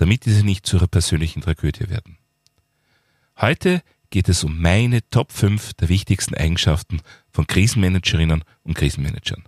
damit diese nicht zu ihrer persönlichen Tragödie werden. Heute geht es um meine Top 5 der wichtigsten Eigenschaften von Krisenmanagerinnen und Krisenmanagern.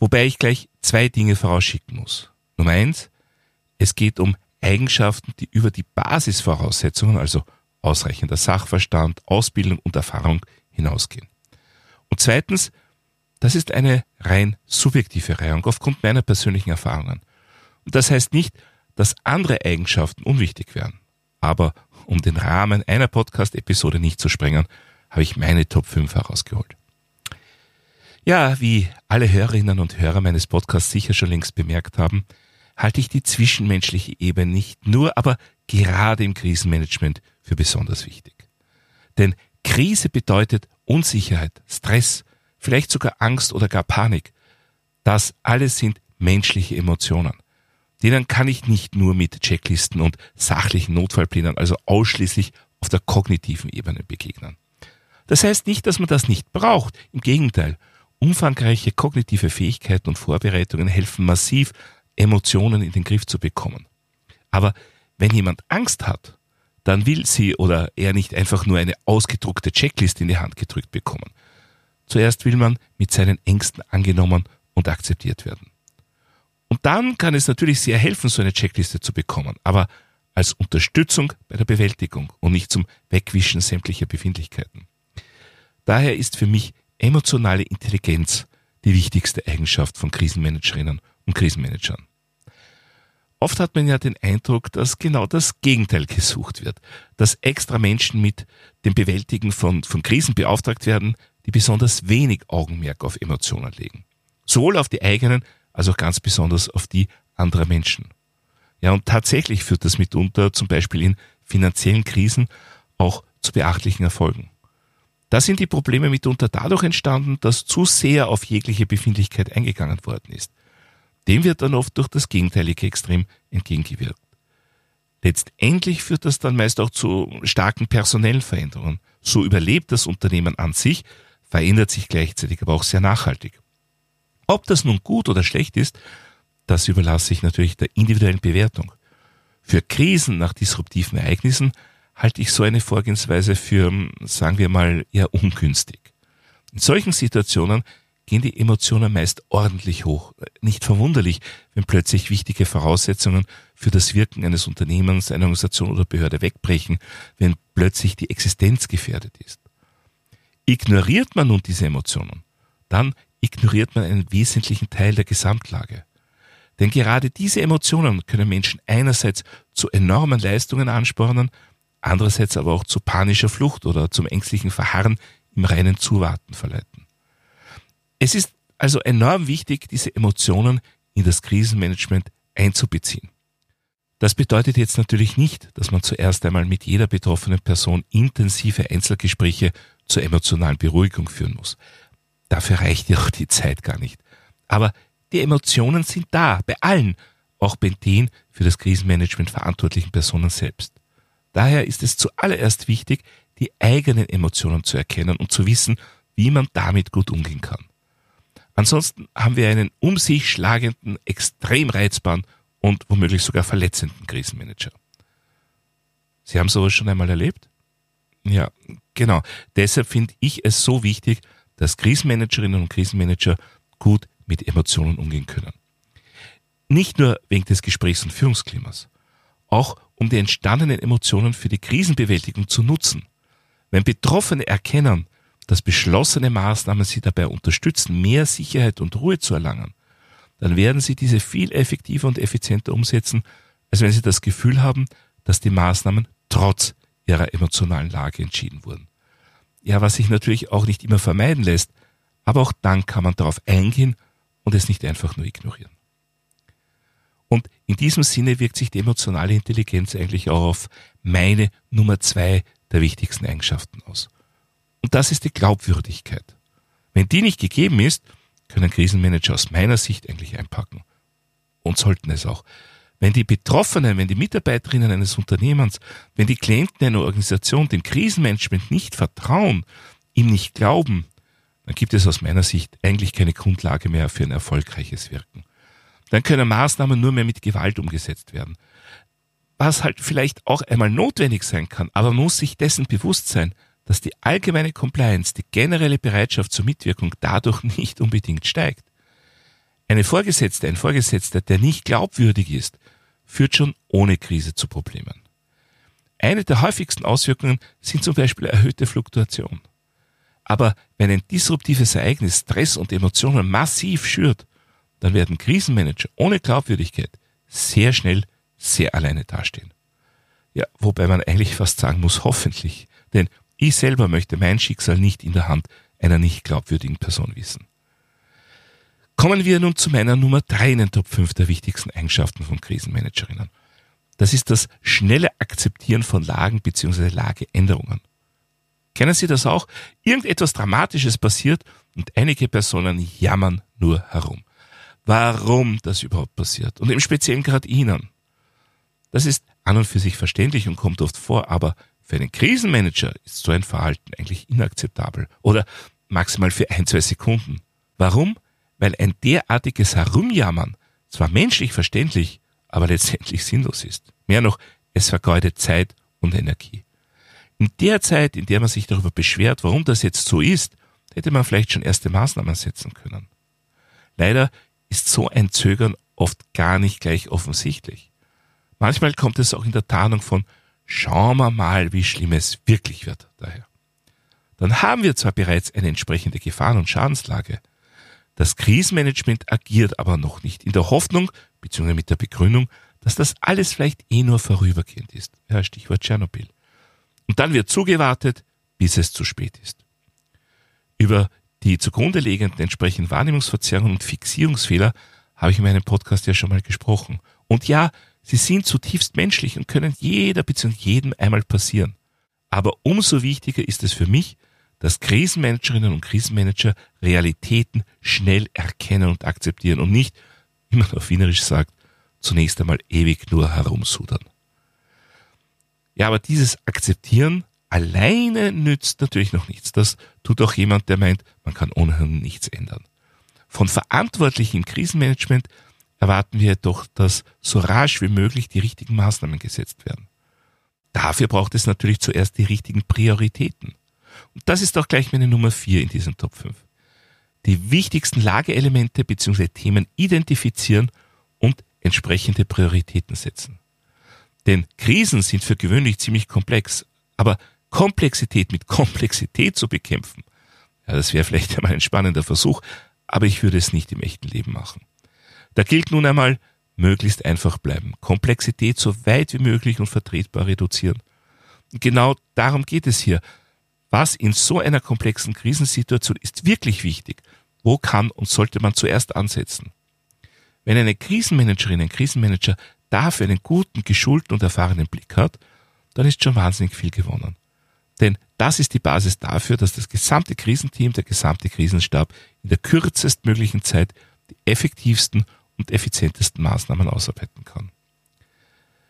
Wobei ich gleich zwei Dinge vorausschicken muss. Nummer eins, es geht um Eigenschaften, die über die Basisvoraussetzungen, also ausreichender Sachverstand, Ausbildung und Erfahrung hinausgehen. Und zweitens, das ist eine rein subjektive Reihung aufgrund meiner persönlichen Erfahrungen. Und das heißt nicht, dass andere Eigenschaften unwichtig wären. Aber um den Rahmen einer Podcast-Episode nicht zu sprengen, habe ich meine Top 5 herausgeholt. Ja, wie alle Hörerinnen und Hörer meines Podcasts sicher schon längst bemerkt haben, halte ich die zwischenmenschliche Ebene nicht nur, aber gerade im Krisenmanagement für besonders wichtig. Denn Krise bedeutet Unsicherheit, Stress, vielleicht sogar Angst oder gar Panik. Das alles sind menschliche Emotionen. Denen kann ich nicht nur mit Checklisten und sachlichen Notfallplänen, also ausschließlich auf der kognitiven Ebene begegnen. Das heißt nicht, dass man das nicht braucht. Im Gegenteil, umfangreiche kognitive Fähigkeiten und Vorbereitungen helfen massiv, Emotionen in den Griff zu bekommen. Aber wenn jemand Angst hat, dann will sie oder er nicht einfach nur eine ausgedruckte Checkliste in die Hand gedrückt bekommen. Zuerst will man mit seinen Ängsten angenommen und akzeptiert werden. Und dann kann es natürlich sehr helfen, so eine Checkliste zu bekommen, aber als Unterstützung bei der Bewältigung und nicht zum Wegwischen sämtlicher Befindlichkeiten. Daher ist für mich emotionale Intelligenz die wichtigste Eigenschaft von Krisenmanagerinnen und Krisenmanagern. Oft hat man ja den Eindruck, dass genau das Gegenteil gesucht wird, dass extra Menschen mit dem Bewältigen von, von Krisen beauftragt werden, die besonders wenig Augenmerk auf Emotionen legen. Sowohl auf die eigenen als auch ganz besonders auf die anderer Menschen. Ja, und tatsächlich führt das mitunter zum Beispiel in finanziellen Krisen auch zu beachtlichen Erfolgen. Da sind die Probleme mitunter dadurch entstanden, dass zu sehr auf jegliche Befindlichkeit eingegangen worden ist. Dem wird dann oft durch das gegenteilige Extrem entgegengewirkt. Letztendlich führt das dann meist auch zu starken personellen Veränderungen. So überlebt das Unternehmen an sich, verändert sich gleichzeitig aber auch sehr nachhaltig. Ob das nun gut oder schlecht ist, das überlasse ich natürlich der individuellen Bewertung. Für Krisen nach disruptiven Ereignissen halte ich so eine Vorgehensweise für, sagen wir mal, eher ungünstig. In solchen Situationen gehen die Emotionen meist ordentlich hoch. Nicht verwunderlich, wenn plötzlich wichtige Voraussetzungen für das Wirken eines Unternehmens, einer Organisation oder Behörde wegbrechen, wenn plötzlich die Existenz gefährdet ist. Ignoriert man nun diese Emotionen, dann ignoriert man einen wesentlichen Teil der Gesamtlage. Denn gerade diese Emotionen können Menschen einerseits zu enormen Leistungen anspornen, andererseits aber auch zu panischer Flucht oder zum ängstlichen Verharren im reinen Zuwarten verleiten. Es ist also enorm wichtig, diese Emotionen in das Krisenmanagement einzubeziehen. Das bedeutet jetzt natürlich nicht, dass man zuerst einmal mit jeder betroffenen Person intensive Einzelgespräche zur emotionalen Beruhigung führen muss. Dafür reicht ja auch die Zeit gar nicht. Aber die Emotionen sind da, bei allen, auch bei den für das Krisenmanagement verantwortlichen Personen selbst. Daher ist es zuallererst wichtig, die eigenen Emotionen zu erkennen und zu wissen, wie man damit gut umgehen kann. Ansonsten haben wir einen um sich schlagenden, extrem reizbaren und womöglich sogar verletzenden Krisenmanager. Sie haben sowas schon einmal erlebt? Ja, genau. Deshalb finde ich es so wichtig, dass Krisenmanagerinnen und Krisenmanager gut mit Emotionen umgehen können. Nicht nur wegen des Gesprächs- und Führungsklimas, auch um die entstandenen Emotionen für die Krisenbewältigung zu nutzen. Wenn Betroffene erkennen, dass beschlossene Maßnahmen sie dabei unterstützen, mehr Sicherheit und Ruhe zu erlangen, dann werden sie diese viel effektiver und effizienter umsetzen, als wenn sie das Gefühl haben, dass die Maßnahmen trotz ihrer emotionalen Lage entschieden wurden. Ja, was sich natürlich auch nicht immer vermeiden lässt, aber auch dann kann man darauf eingehen und es nicht einfach nur ignorieren. Und in diesem Sinne wirkt sich die emotionale Intelligenz eigentlich auch auf meine Nummer zwei der wichtigsten Eigenschaften aus. Und das ist die Glaubwürdigkeit. Wenn die nicht gegeben ist, können Krisenmanager aus meiner Sicht eigentlich einpacken. Und sollten es auch. Wenn die Betroffenen, wenn die Mitarbeiterinnen eines Unternehmens, wenn die Klienten einer Organisation dem Krisenmanagement nicht vertrauen, ihm nicht glauben, dann gibt es aus meiner Sicht eigentlich keine Grundlage mehr für ein erfolgreiches Wirken. Dann können Maßnahmen nur mehr mit Gewalt umgesetzt werden. Was halt vielleicht auch einmal notwendig sein kann, aber man muss sich dessen bewusst sein, dass die allgemeine Compliance, die generelle Bereitschaft zur Mitwirkung dadurch nicht unbedingt steigt. Eine Vorgesetzte, ein Vorgesetzter, der nicht glaubwürdig ist, führt schon ohne Krise zu Problemen. Eine der häufigsten Auswirkungen sind zum Beispiel erhöhte Fluktuation. Aber wenn ein disruptives Ereignis Stress und Emotionen massiv schürt, dann werden Krisenmanager ohne Glaubwürdigkeit sehr schnell sehr alleine dastehen. Ja, wobei man eigentlich fast sagen muss, hoffentlich. Denn ich selber möchte mein Schicksal nicht in der Hand einer nicht glaubwürdigen Person wissen. Kommen wir nun zu meiner Nummer drei in den Top 5 der wichtigsten Eigenschaften von Krisenmanagerinnen. Das ist das schnelle Akzeptieren von Lagen bzw. Lageänderungen. Kennen Sie das auch? Irgendetwas Dramatisches passiert und einige Personen jammern nur herum. Warum das überhaupt passiert und im Speziellen gerade Ihnen. Das ist an und für sich verständlich und kommt oft vor, aber für einen Krisenmanager ist so ein Verhalten eigentlich inakzeptabel oder maximal für ein, zwei Sekunden. Warum? Weil ein derartiges Herumjammern zwar menschlich verständlich, aber letztendlich sinnlos ist. Mehr noch, es vergeudet Zeit und Energie. In der Zeit, in der man sich darüber beschwert, warum das jetzt so ist, hätte man vielleicht schon erste Maßnahmen setzen können. Leider ist so ein Zögern oft gar nicht gleich offensichtlich. Manchmal kommt es auch in der Tarnung von Schauen wir mal, wie schlimm es wirklich wird daher. Dann haben wir zwar bereits eine entsprechende Gefahren- und Schadenslage. Das Krisenmanagement agiert aber noch nicht in der Hoffnung bzw. mit der Begründung, dass das alles vielleicht eh nur vorübergehend ist. Ja, Stichwort Tschernobyl. Und dann wird zugewartet, bis es zu spät ist. Über die zugrunde liegenden entsprechenden Wahrnehmungsverzerrungen und Fixierungsfehler habe ich in meinem Podcast ja schon mal gesprochen. Und ja, Sie sind zutiefst menschlich und können jeder bzw. jedem einmal passieren. Aber umso wichtiger ist es für mich, dass Krisenmanagerinnen und Krisenmanager Realitäten schnell erkennen und akzeptieren und nicht, wie man auf Wienerisch sagt, zunächst einmal ewig nur herumsudern. Ja, aber dieses Akzeptieren alleine nützt natürlich noch nichts. Das tut auch jemand, der meint, man kann ohnehin nichts ändern. Von Verantwortlichen im Krisenmanagement erwarten wir jedoch, dass so rasch wie möglich die richtigen Maßnahmen gesetzt werden. Dafür braucht es natürlich zuerst die richtigen Prioritäten. Und das ist auch gleich meine Nummer vier in diesem Top 5. Die wichtigsten Lageelemente bzw. Themen identifizieren und entsprechende Prioritäten setzen. Denn Krisen sind für gewöhnlich ziemlich komplex, aber Komplexität mit Komplexität zu bekämpfen, ja, das wäre vielleicht einmal ein spannender Versuch, aber ich würde es nicht im echten Leben machen. Da gilt nun einmal, möglichst einfach bleiben, Komplexität so weit wie möglich und vertretbar reduzieren. Und genau darum geht es hier. Was in so einer komplexen Krisensituation ist wirklich wichtig? Wo kann und sollte man zuerst ansetzen? Wenn eine Krisenmanagerin, ein Krisenmanager dafür einen guten, geschulten und erfahrenen Blick hat, dann ist schon wahnsinnig viel gewonnen. Denn das ist die Basis dafür, dass das gesamte Krisenteam, der gesamte Krisenstab in der kürzestmöglichen Zeit die effektivsten und effizientesten Maßnahmen ausarbeiten kann.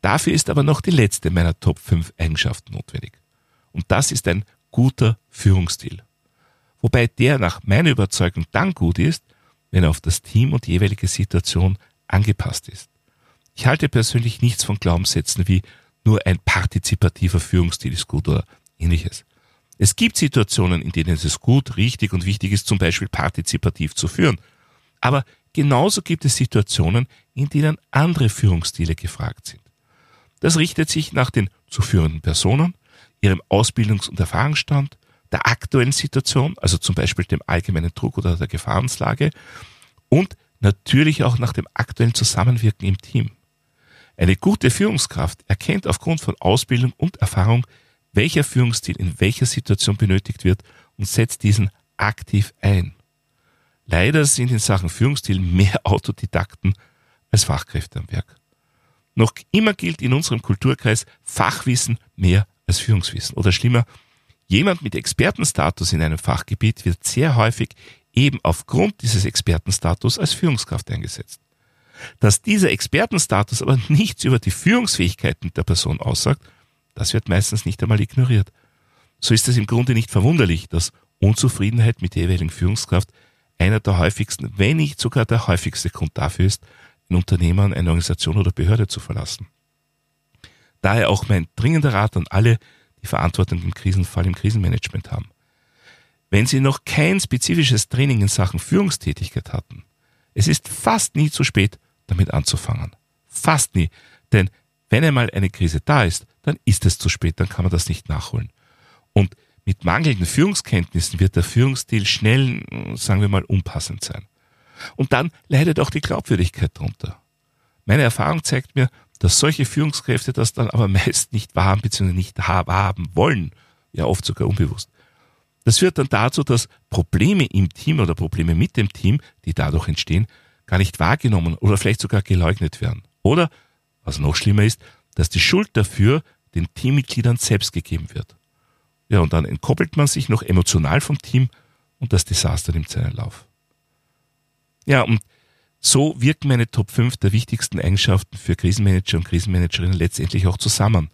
Dafür ist aber noch die letzte meiner Top 5 Eigenschaften notwendig. Und das ist ein guter Führungsstil. Wobei der nach meiner Überzeugung dann gut ist, wenn er auf das Team und die jeweilige Situation angepasst ist. Ich halte persönlich nichts von Glaubenssätzen wie nur ein partizipativer Führungsstil ist gut oder ähnliches. Es gibt Situationen, in denen es gut, richtig und wichtig ist, zum Beispiel partizipativ zu führen. Aber Genauso gibt es Situationen, in denen andere Führungsstile gefragt sind. Das richtet sich nach den zu führenden Personen, ihrem Ausbildungs- und Erfahrungsstand, der aktuellen Situation, also zum Beispiel dem allgemeinen Druck oder der Gefahrenslage und natürlich auch nach dem aktuellen Zusammenwirken im Team. Eine gute Führungskraft erkennt aufgrund von Ausbildung und Erfahrung, welcher Führungsstil in welcher Situation benötigt wird und setzt diesen aktiv ein. Leider sind in Sachen Führungsstil mehr Autodidakten als Fachkräfte am Werk. Noch immer gilt in unserem Kulturkreis Fachwissen mehr als Führungswissen. Oder schlimmer, jemand mit Expertenstatus in einem Fachgebiet wird sehr häufig eben aufgrund dieses Expertenstatus als Führungskraft eingesetzt. Dass dieser Expertenstatus aber nichts über die Führungsfähigkeiten der Person aussagt, das wird meistens nicht einmal ignoriert. So ist es im Grunde nicht verwunderlich, dass Unzufriedenheit mit der jeweiligen Führungskraft einer der häufigsten, wenn nicht sogar der häufigste Grund dafür ist, ein Unternehmen, eine Organisation oder Behörde zu verlassen. Daher auch mein dringender Rat an alle, die Verantwortung im Krisenfall im Krisenmanagement haben. Wenn Sie noch kein spezifisches Training in Sachen Führungstätigkeit hatten, es ist fast nie zu spät, damit anzufangen. Fast nie. Denn wenn einmal eine Krise da ist, dann ist es zu spät, dann kann man das nicht nachholen. Und mit mangelnden Führungskenntnissen wird der Führungsstil schnell, sagen wir mal, unpassend sein. Und dann leidet auch die Glaubwürdigkeit darunter. Meine Erfahrung zeigt mir, dass solche Führungskräfte das dann aber meist nicht wahrhaben bzw. nicht wahrhaben wollen, ja oft sogar unbewusst. Das führt dann dazu, dass Probleme im Team oder Probleme mit dem Team, die dadurch entstehen, gar nicht wahrgenommen oder vielleicht sogar geleugnet werden. Oder, was noch schlimmer ist, dass die Schuld dafür den Teammitgliedern selbst gegeben wird. Ja, und dann entkoppelt man sich noch emotional vom Team und das Desaster nimmt seinen Lauf. Ja, und so wirken meine Top 5 der wichtigsten Eigenschaften für Krisenmanager und Krisenmanagerinnen letztendlich auch zusammen.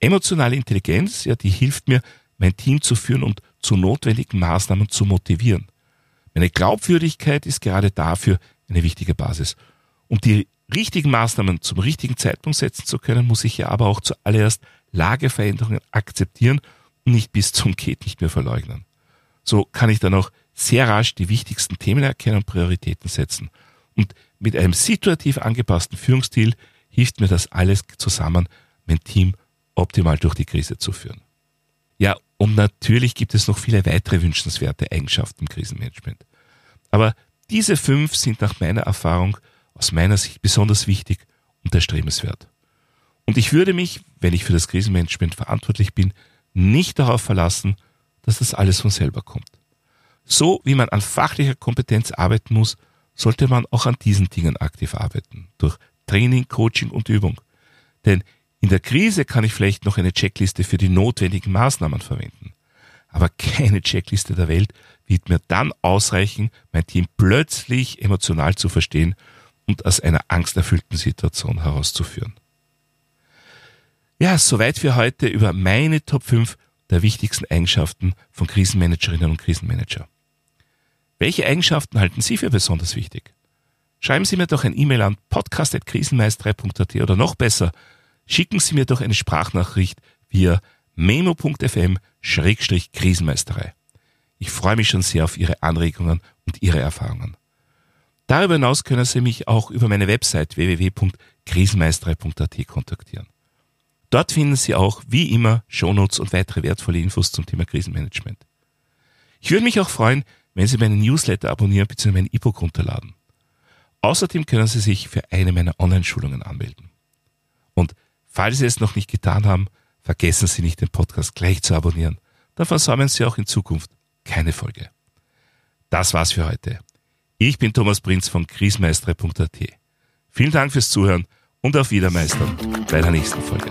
Emotionale Intelligenz, ja, die hilft mir, mein Team zu führen und zu notwendigen Maßnahmen zu motivieren. Meine Glaubwürdigkeit ist gerade dafür eine wichtige Basis. Um die richtigen Maßnahmen zum richtigen Zeitpunkt setzen zu können, muss ich ja aber auch zuallererst Lageveränderungen akzeptieren und nicht bis zum Geht nicht mehr verleugnen. So kann ich dann auch sehr rasch die wichtigsten Themen erkennen und Prioritäten setzen. Und mit einem situativ angepassten Führungsstil hilft mir das alles zusammen, mein Team optimal durch die Krise zu führen. Ja, und natürlich gibt es noch viele weitere wünschenswerte Eigenschaften im Krisenmanagement. Aber diese fünf sind nach meiner Erfahrung aus meiner Sicht besonders wichtig und erstrebenswert. Und ich würde mich, wenn ich für das Krisenmanagement verantwortlich bin, nicht darauf verlassen, dass das alles von selber kommt. So wie man an fachlicher Kompetenz arbeiten muss, sollte man auch an diesen Dingen aktiv arbeiten. Durch Training, Coaching und Übung. Denn in der Krise kann ich vielleicht noch eine Checkliste für die notwendigen Maßnahmen verwenden. Aber keine Checkliste der Welt wird mir dann ausreichen, mein Team plötzlich emotional zu verstehen und aus einer angsterfüllten Situation herauszuführen. Ja, soweit für heute über meine Top 5 der wichtigsten Eigenschaften von Krisenmanagerinnen und Krisenmanager. Welche Eigenschaften halten Sie für besonders wichtig? Schreiben Sie mir doch ein E-Mail an podcast.krisenmeisterei.at oder noch besser, schicken Sie mir doch eine Sprachnachricht via memo.fm-krisenmeisterei. Ich freue mich schon sehr auf Ihre Anregungen und Ihre Erfahrungen. Darüber hinaus können Sie mich auch über meine Website www.krisenmeisterei.at kontaktieren. Dort finden Sie auch, wie immer, Shownotes und weitere wertvolle Infos zum Thema Krisenmanagement. Ich würde mich auch freuen, wenn Sie meinen Newsletter abonnieren bzw. mein E-Book runterladen. Außerdem können Sie sich für eine meiner Online-Schulungen anmelden. Und falls Sie es noch nicht getan haben, vergessen Sie nicht, den Podcast gleich zu abonnieren. Dann versäumen Sie auch in Zukunft keine Folge. Das war's für heute. Ich bin Thomas Prinz von krisenmeistere.at. Vielen Dank fürs Zuhören und auf Wiedermeistern bei der nächsten Folge.